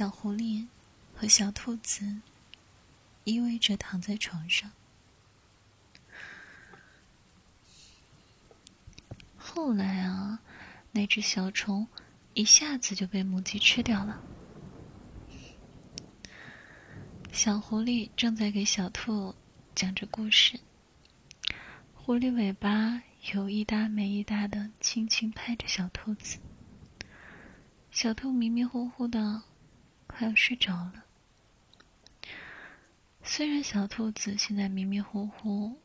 小狐狸和小兔子依偎着躺在床上。后来啊，那只小虫一下子就被母鸡吃掉了。小狐狸正在给小兔讲着故事，狐狸尾巴有一搭没一搭的轻轻拍着小兔子。小兔迷迷糊糊的，快要睡着了。虽然小兔子现在迷迷糊糊，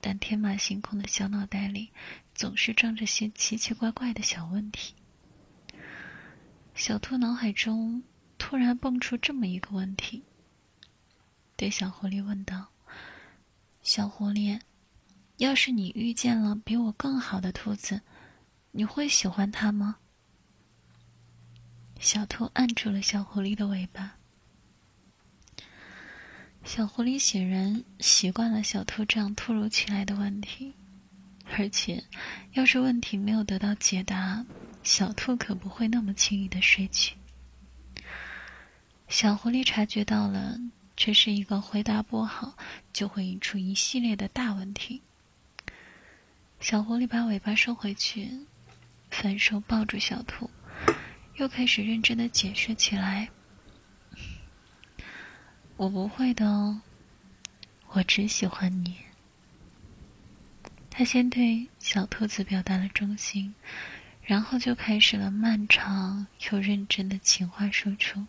但天马行空的小脑袋里总是装着些奇奇怪怪的小问题。小兔脑海中突然蹦出这么一个问题，对小狐狸问道：“小狐狸，要是你遇见了比我更好的兔子，你会喜欢它吗？”小兔按住了小狐狸的尾巴。小狐狸显然习惯了小兔这样突如其来的问题，而且，要是问题没有得到解答，小兔可不会那么轻易的睡去。小狐狸察觉到了，这是一个回答不好就会引出一系列的大问题。小狐狸把尾巴收回去，反手抱住小兔。又开始认真的解释起来。我不会的哦，我只喜欢你。他先对小兔子表达了忠心，然后就开始了漫长又认真的情话输出。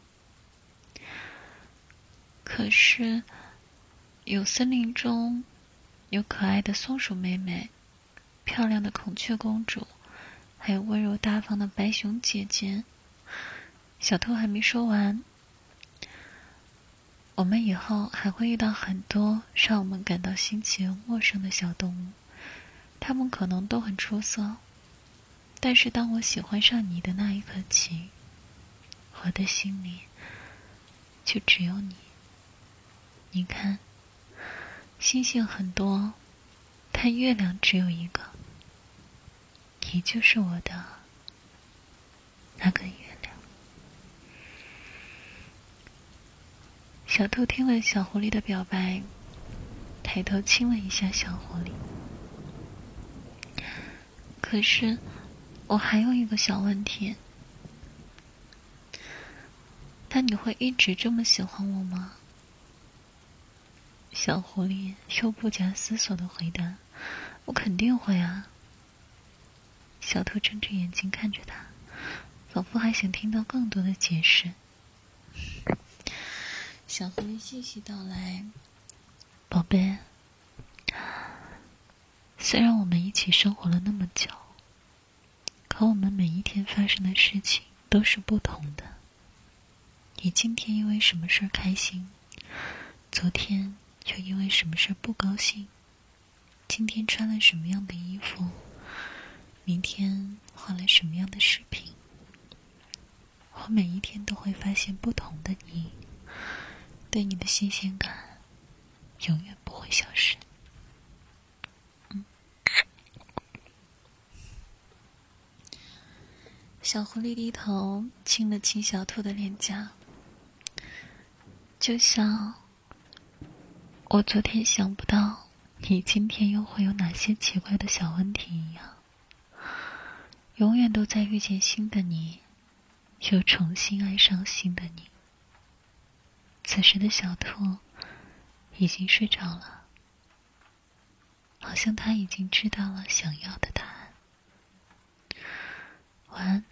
可是，有森林中有可爱的松鼠妹妹，漂亮的孔雀公主，还有温柔大方的白熊姐姐。小兔还没说完，我们以后还会遇到很多让我们感到新奇又陌生的小动物，它们可能都很出色。但是当我喜欢上你的那一刻起，我的心里就只有你。你看，星星很多，但月亮只有一个，你就是我的那个月。小兔听了小狐狸的表白，抬头亲了一下小狐狸。可是，我还有一个小问题：那你会一直这么喜欢我吗？小狐狸又不假思索的回答：“我肯定会啊。”小兔睁着眼睛看着他，仿佛还想听到更多的解释。小狐狸细细道来：“宝贝，虽然我们一起生活了那么久，可我们每一天发生的事情都是不同的。你今天因为什么事儿开心？昨天又因为什么事儿不高兴？今天穿了什么样的衣服？明天换了什么样的视频？我每一天都会发现不同的你。”对你的新鲜感永远不会消失。小狐狸低头亲了亲小兔的脸颊，就像我昨天想不到你今天又会有哪些奇怪的小问题一样，永远都在遇见新的你，又重新爱上新的你。此时的小兔已经睡着了。好像他已经知道了想要的答案。晚安。